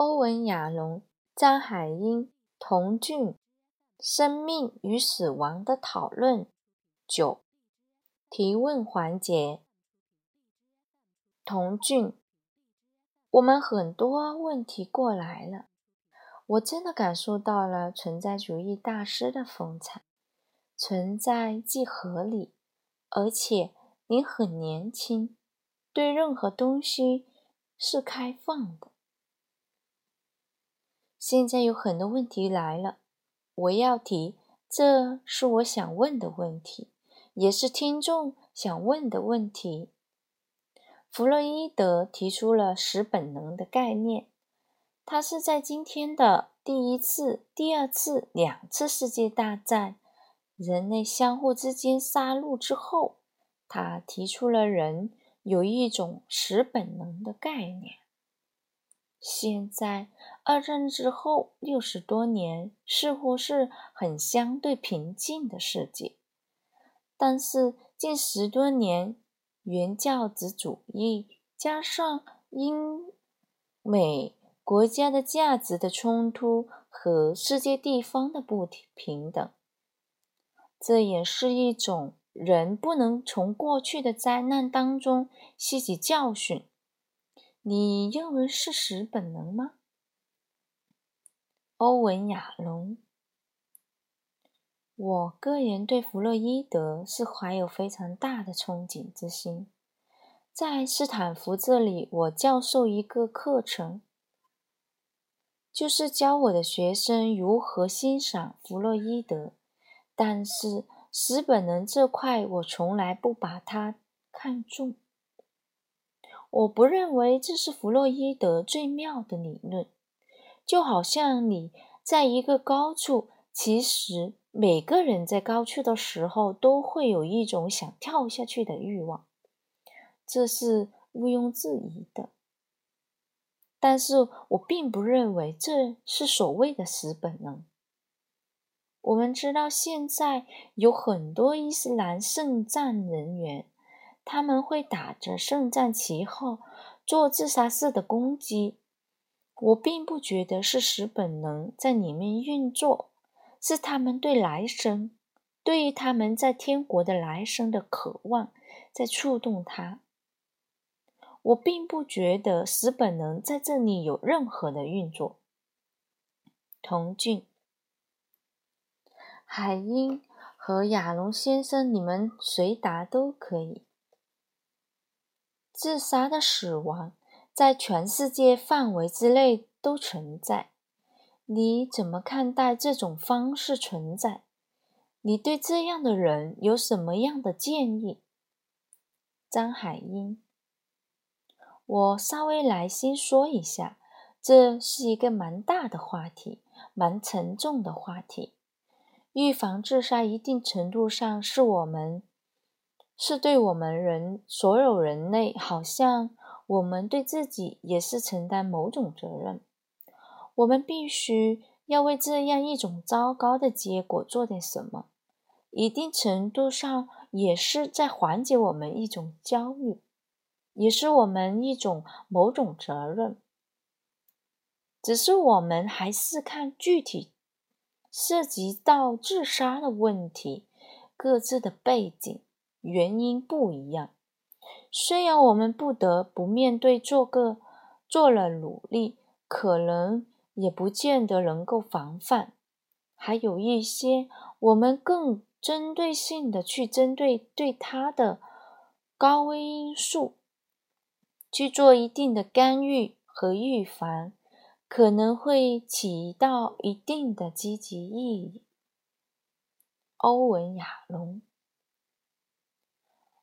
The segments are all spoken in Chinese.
欧文·亚龙、张海英、童俊，《生命与死亡的讨论》九提问环节。童俊，我们很多问题过来了，我真的感受到了存在主义大师的风采。存在既合理，而且你很年轻，对任何东西是开放的。现在有很多问题来了，我要提，这是我想问的问题，也是听众想问的问题。弗洛伊德提出了十本能的概念，他是在今天的第一次、第二次、两次世界大战。人类相互之间杀戮之后，他提出了人有一种十本能的概念。现在二战之后六十多年似乎是很相对平静的世界，但是近十多年原教旨主义加上英美国家的价值的冲突和世界地方的不平等。这也是一种人不能从过去的灾难当中吸取教训。你认为是十本能吗？欧文·亚龙，我个人对弗洛伊德是怀有非常大的憧憬之心。在斯坦福这里，我教授一个课程，就是教我的学生如何欣赏弗洛伊德。但是，十本能这块，我从来不把它看重。我不认为这是弗洛伊德最妙的理论。就好像你在一个高处，其实每个人在高处的时候都会有一种想跳下去的欲望，这是毋庸置疑的。但是我并不认为这是所谓的死本能。我们知道，现在有很多伊斯兰圣战人员，他们会打着圣战旗号做自杀式的攻击。我并不觉得是使本能在里面运作，是他们对来生、对于他们在天国的来生的渴望在触动他。我并不觉得使本能在这里有任何的运作。童俊。海英和亚龙先生，你们谁答都可以。自杀的死亡在全世界范围之内都存在，你怎么看待这种方式存在？你对这样的人有什么样的建议？张海英，我稍微来先说一下，这是一个蛮大的话题，蛮沉重的话题。预防自杀，一定程度上是我们，是对我们人所有人类，好像我们对自己也是承担某种责任。我们必须要为这样一种糟糕的结果做点什么，一定程度上也是在缓解我们一种焦虑，也是我们一种某种责任。只是我们还是看具体。涉及到自杀的问题，各自的背景原因不一样。虽然我们不得不面对，做个做了努力，可能也不见得能够防范。还有一些，我们更针对性的去针对对他的高危因素，去做一定的干预和预防。可能会起到一定的积极意义。欧文·亚龙，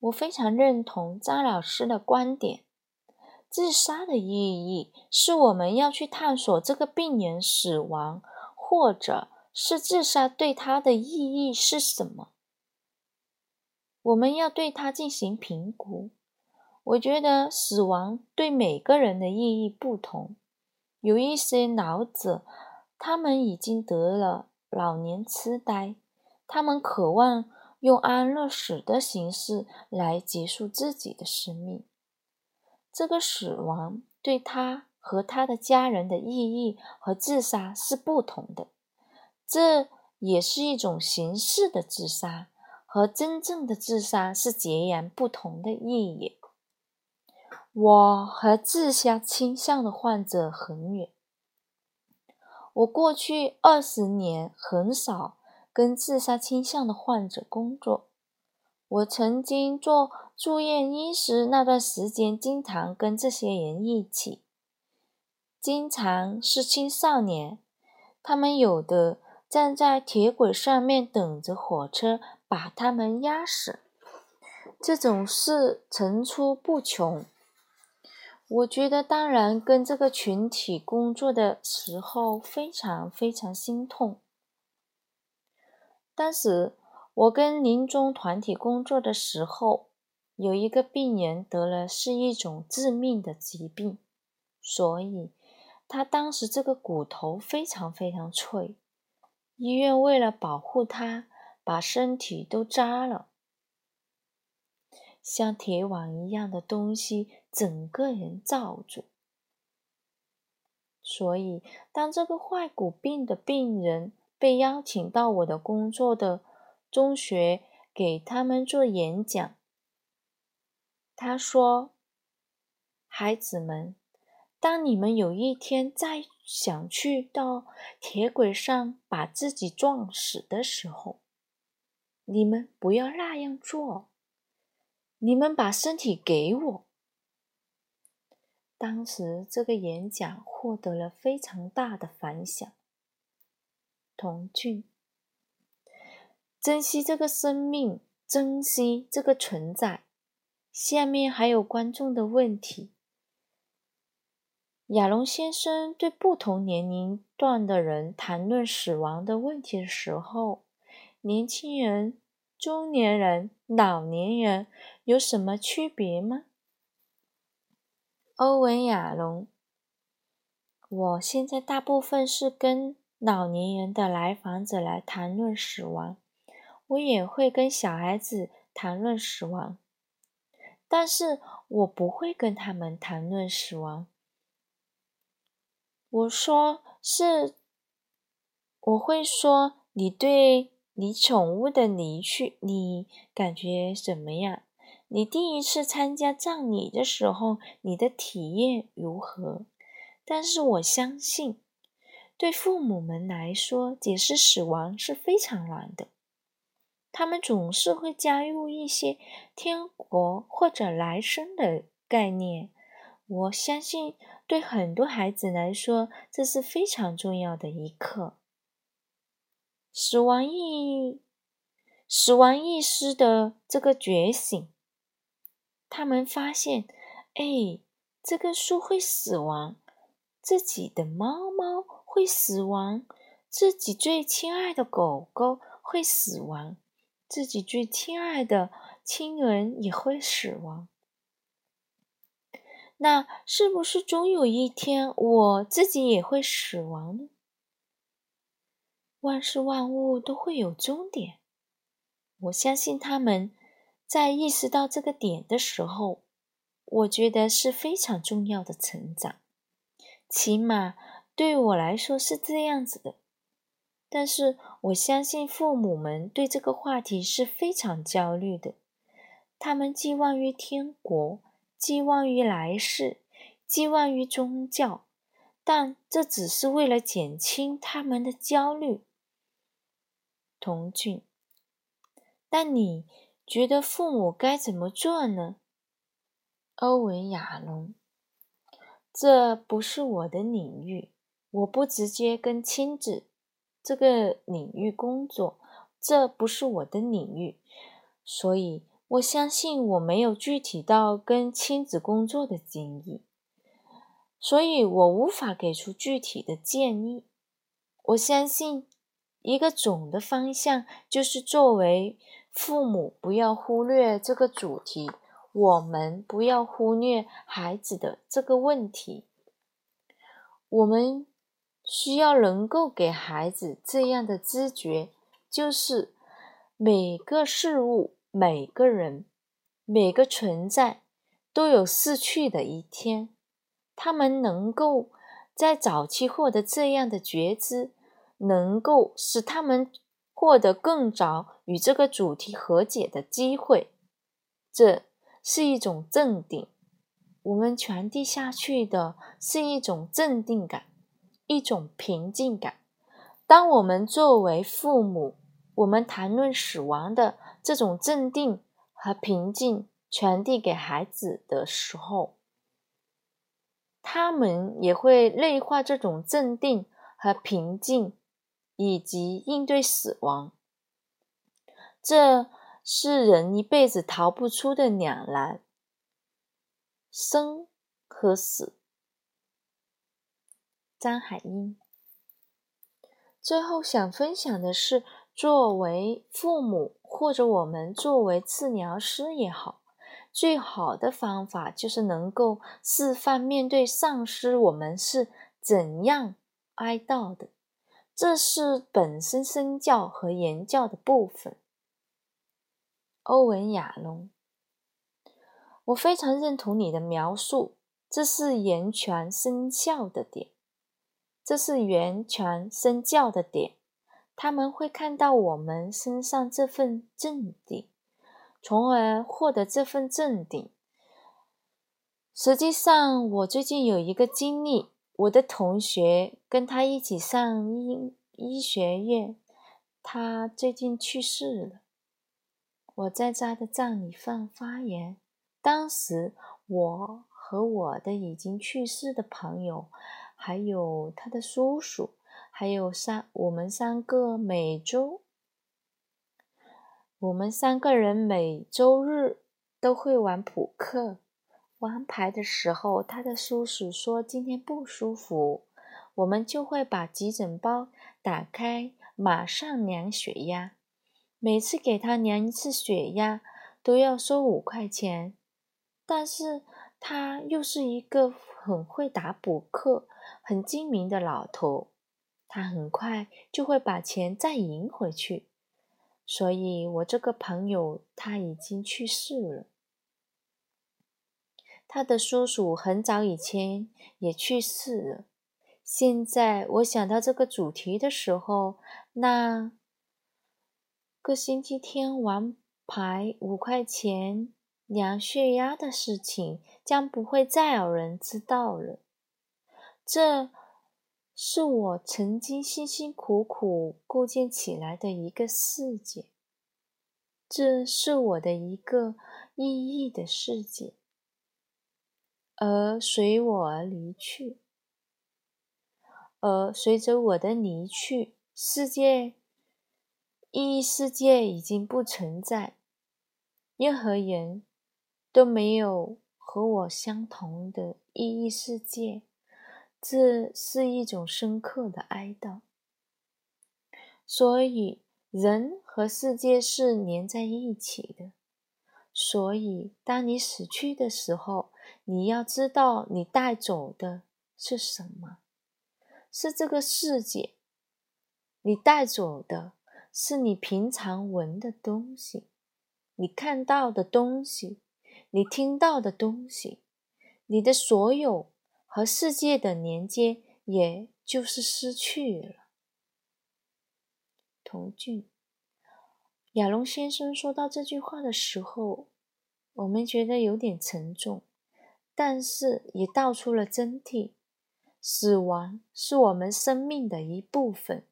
我非常认同张老师的观点。自杀的意义是我们要去探索这个病人死亡，或者是自杀对他的意义是什么。我们要对他进行评估。我觉得死亡对每个人的意义不同。有一些老者，他们已经得了老年痴呆，他们渴望用安乐死的形式来结束自己的生命。这个死亡对他和他的家人的意义和自杀是不同的，这也是一种形式的自杀，和真正的自杀是截然不同的意义。我和自杀倾向的患者很远，我过去二十年很少跟自杀倾向的患者工作。我曾经做住院医师那段时间，经常跟这些人一起，经常是青少年，他们有的站在铁轨上面等着火车把他们压死，这种事层出不穷。我觉得，当然跟这个群体工作的时候非常非常心痛。当时。我跟临终团体工作的时候，有一个病人得了是一种致命的疾病，所以他当时这个骨头非常非常脆。医院为了保护他，把身体都扎了，像铁网一样的东西，整个人罩住。所以，当这个坏骨病的病人被邀请到我的工作的。中学给他们做演讲，他说：“孩子们，当你们有一天再想去到铁轨上把自己撞死的时候，你们不要那样做。你们把身体给我。”当时这个演讲获得了非常大的反响。童俊。珍惜这个生命，珍惜这个存在。下面还有观众的问题。亚龙先生对不同年龄段的人谈论死亡的问题的时候，年轻人、中年人、老年人有什么区别吗？欧文·亚龙，我现在大部分是跟老年人的来访者来谈论死亡。我也会跟小孩子谈论死亡，但是我不会跟他们谈论死亡。我说是，我会说你对你宠物的离去，你感觉怎么样？你第一次参加葬礼的时候，你的体验如何？但是我相信，对父母们来说，解释死亡是非常难的。他们总是会加入一些天国或者来生的概念。我相信，对很多孩子来说，这是非常重要的一课。死亡意，死亡意识的这个觉醒，他们发现，哎，这个树会死亡，自己的猫猫会死亡，自己最亲爱的狗狗会死亡。自己最亲爱的亲人也会死亡，那是不是总有一天我自己也会死亡呢？万事万物都会有终点，我相信他们在意识到这个点的时候，我觉得是非常重要的成长，起码对于我来说是这样子的。但是我相信父母们对这个话题是非常焦虑的，他们寄望于天国，寄望于来世，寄望于宗教，但这只是为了减轻他们的焦虑。童俊，但你觉得父母该怎么做呢？欧文亚龙，这不是我的领域，我不直接跟亲子。这个领域工作，这不是我的领域，所以我相信我没有具体到跟亲子工作的经历，所以我无法给出具体的建议。我相信一个总的方向就是作为父母不要忽略这个主题，我们不要忽略孩子的这个问题，我们。需要能够给孩子这样的知觉，就是每个事物、每个人、每个存在都有逝去的一天，他们能够在早期获得这样的觉知，能够使他们获得更早与这个主题和解的机会。这是一种镇定。我们传递下去的是一种镇定感，一种平静感。当我们作为父母，我们谈论死亡的这种镇定和平静传递给孩子的时候，他们也会内化这种镇定和平静，以及应对死亡。这是人一辈子逃不出的两难：生和死。张海英。最后想分享的是，作为父母或者我们作为治疗师也好，最好的方法就是能够示范面对丧失，我们是怎样哀悼的。这是本身身教和言教的部分。欧文亚龙，我非常认同你的描述，这是言传身教的点。这是源泉身教的点，他们会看到我们身上这份镇定，从而获得这份镇定。实际上，我最近有一个经历，我的同学跟他一起上医医学院，他最近去世了。我在他的葬礼上发言，当时我和我的已经去世的朋友。还有他的叔叔，还有三我们三个每周，我们三个人每周日都会玩扑克。玩牌的时候，他的叔叔说今天不舒服，我们就会把急诊包打开，马上量血压。每次给他量一次血压都要收五块钱，但是他又是一个很会打扑克。很精明的老头，他很快就会把钱再赢回去。所以，我这个朋友他已经去世了。他的叔叔很早以前也去世了。现在我想到这个主题的时候，那个星期天玩牌五块钱量血压的事情，将不会再有人知道了。这是我曾经辛辛苦苦构建起来的一个世界，这是我的一个意义的世界，而随我而离去，而随着我的离去，世界意义世界已经不存在，任何人都没有和我相同的意义世界。这是一种深刻的哀悼，所以人和世界是连在一起的。所以，当你死去的时候，你要知道你带走的是什么？是这个世界。你带走的是你平常闻的东西，你看到的东西，你听到的东西，你的所有。和世界的连接，也就是失去了。童俊，亚龙先生说到这句话的时候，我们觉得有点沉重，但是也道出了真谛：死亡是我们生命的一部分。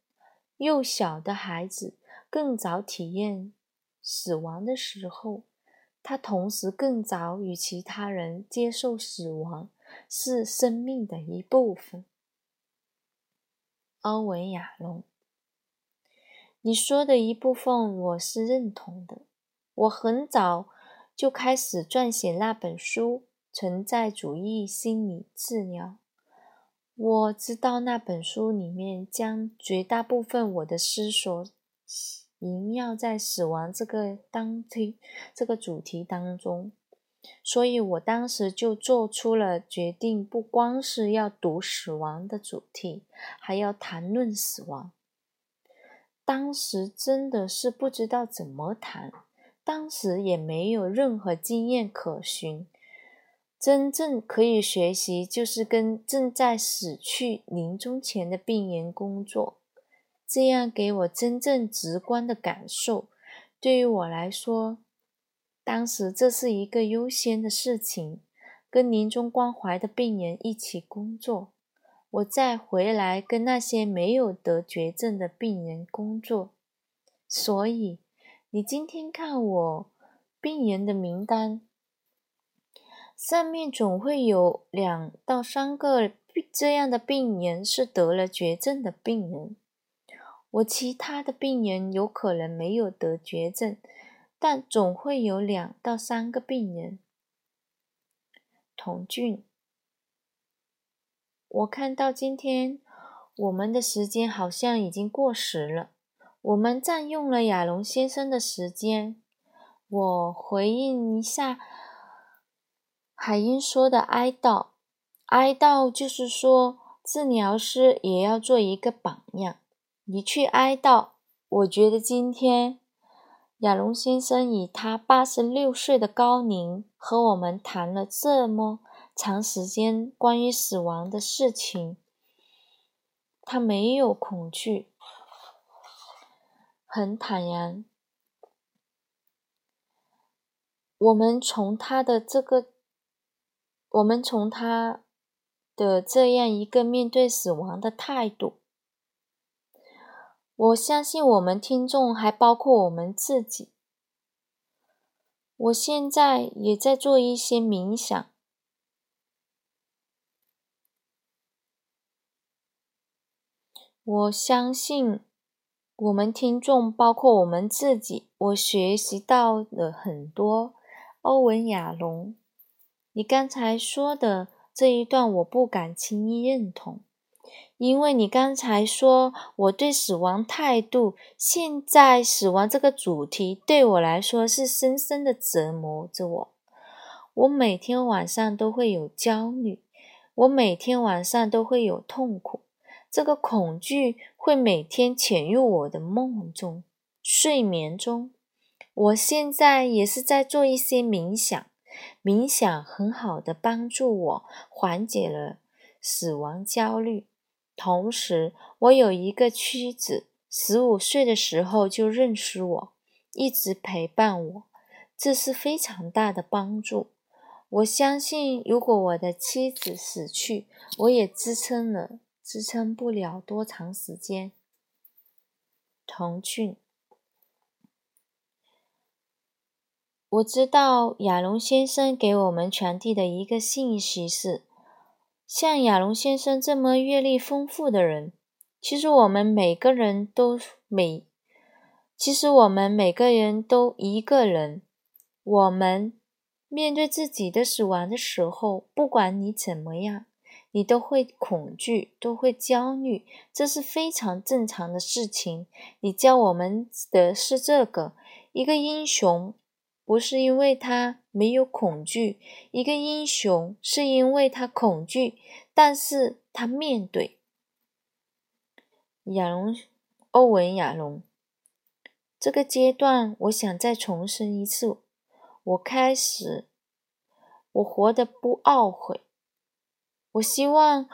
幼小的孩子更早体验死亡的时候，他同时更早与其他人接受死亡。是生命的一部分。欧文亚龙，你说的一部分我是认同的。我很早就开始撰写那本书《存在主义心理治疗》。我知道那本书里面将绝大部分我的思索萦绕在死亡这个当题这个主题当中。所以我当时就做出了决定，不光是要读死亡的主题，还要谈论死亡。当时真的是不知道怎么谈，当时也没有任何经验可循。真正可以学习，就是跟正在死去、临终前的病人工作，这样给我真正直观的感受。对于我来说，当时这是一个优先的事情，跟临终关怀的病人一起工作。我再回来跟那些没有得绝症的病人工作。所以，你今天看我病人的名单。上面总会有两到三个这样的病人是得了绝症的病人。我其他的病人有可能没有得绝症，但总会有两到三个病人。童俊，我看到今天我们的时间好像已经过时了，我们占用了亚龙先生的时间。我回应一下。海英说的哀悼，哀悼就是说，治疗师也要做一个榜样。你去哀悼，我觉得今天亚龙先生以他八十六岁的高龄和我们谈了这么长时间关于死亡的事情，他没有恐惧，很坦然。我们从他的这个。我们从他的这样一个面对死亡的态度，我相信我们听众还包括我们自己。我现在也在做一些冥想，我相信我们听众包括我们自己，我学习到了很多。欧文亚龙。你刚才说的这一段，我不敢轻易认同，因为你刚才说我对死亡态度，现在死亡这个主题对我来说是深深的折磨着我。我每天晚上都会有焦虑，我每天晚上都会有痛苦，这个恐惧会每天潜入我的梦中、睡眠中。我现在也是在做一些冥想。冥想很好的帮助我缓解了死亡焦虑，同时我有一个妻子，十五岁的时候就认识我，一直陪伴我，这是非常大的帮助。我相信，如果我的妻子死去，我也支撑了，支撑不了多长时间。童俊。我知道亚龙先生给我们传递的一个信息是：像亚龙先生这么阅历丰富的人，其实我们每个人都每，其实我们每个人都一个人。我们面对自己的死亡的时候，不管你怎么样，你都会恐惧，都会焦虑，这是非常正常的事情。你教我们的是这个，一个英雄。不是因为他没有恐惧，一个英雄是因为他恐惧，但是他面对亚龙，欧文亚龙这个阶段，我想再重申一次，我开始，我活得不懊悔，我希望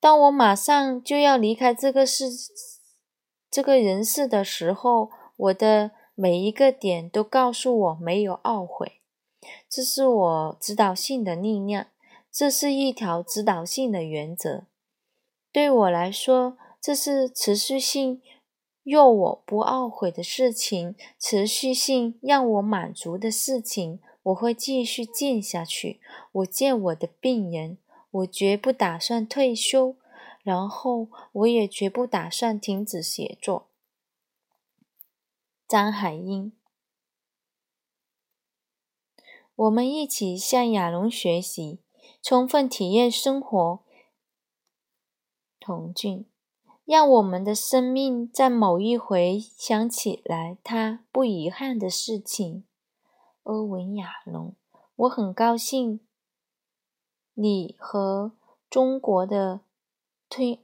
当我马上就要离开这个世，这个人世的时候，我的。每一个点都告诉我没有懊悔，这是我指导性的力量，这是一条指导性的原则。对我来说，这是持续性若我不懊悔的事情，持续性让我满足的事情。我会继续见下去。我见我的病人，我绝不打算退休，然后我也绝不打算停止写作。张海英，我们一起向亚龙学习，充分体验生活。童俊，让我们的生命在某一回想起来他不遗憾的事情。欧文亚龙，我很高兴你和中国的推，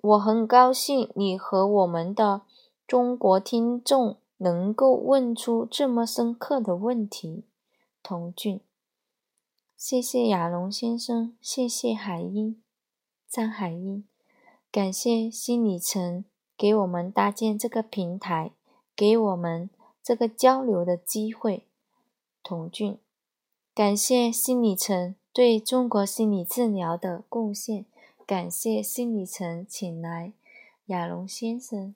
我很高兴你和我们的。中国听众能够问出这么深刻的问题，童俊，谢谢亚龙先生，谢谢海英，张海英，感谢心理层给我们搭建这个平台，给我们这个交流的机会。童俊，感谢心理层对中国心理治疗的贡献，感谢心理层请来亚龙先生。